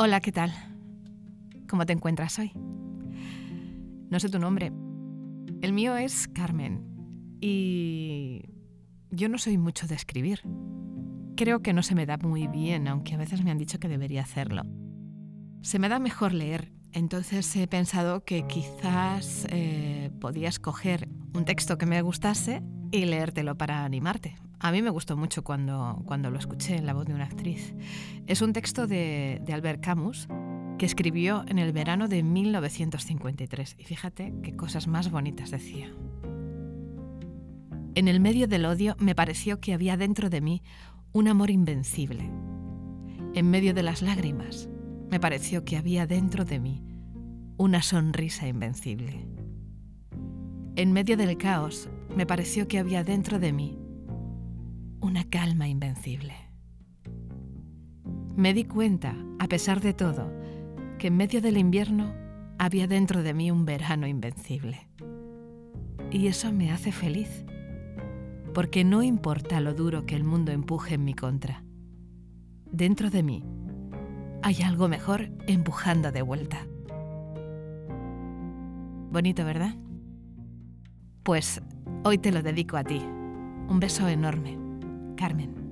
Hola, ¿qué tal? ¿Cómo te encuentras hoy? No sé tu nombre. El mío es Carmen. Y yo no soy mucho de escribir. Creo que no se me da muy bien, aunque a veces me han dicho que debería hacerlo. Se me da mejor leer, entonces he pensado que quizás eh, podía escoger un texto que me gustase y leértelo para animarte. A mí me gustó mucho cuando, cuando lo escuché en la voz de una actriz. Es un texto de, de Albert Camus que escribió en el verano de 1953. Y fíjate qué cosas más bonitas decía. En el medio del odio me pareció que había dentro de mí un amor invencible. En medio de las lágrimas me pareció que había dentro de mí una sonrisa invencible. En medio del caos me pareció que había dentro de mí una calma invencible. Me di cuenta, a pesar de todo, que en medio del invierno había dentro de mí un verano invencible. Y eso me hace feliz, porque no importa lo duro que el mundo empuje en mi contra. Dentro de mí hay algo mejor empujando de vuelta. Bonito, ¿verdad? Pues hoy te lo dedico a ti. Un beso enorme. Carmen.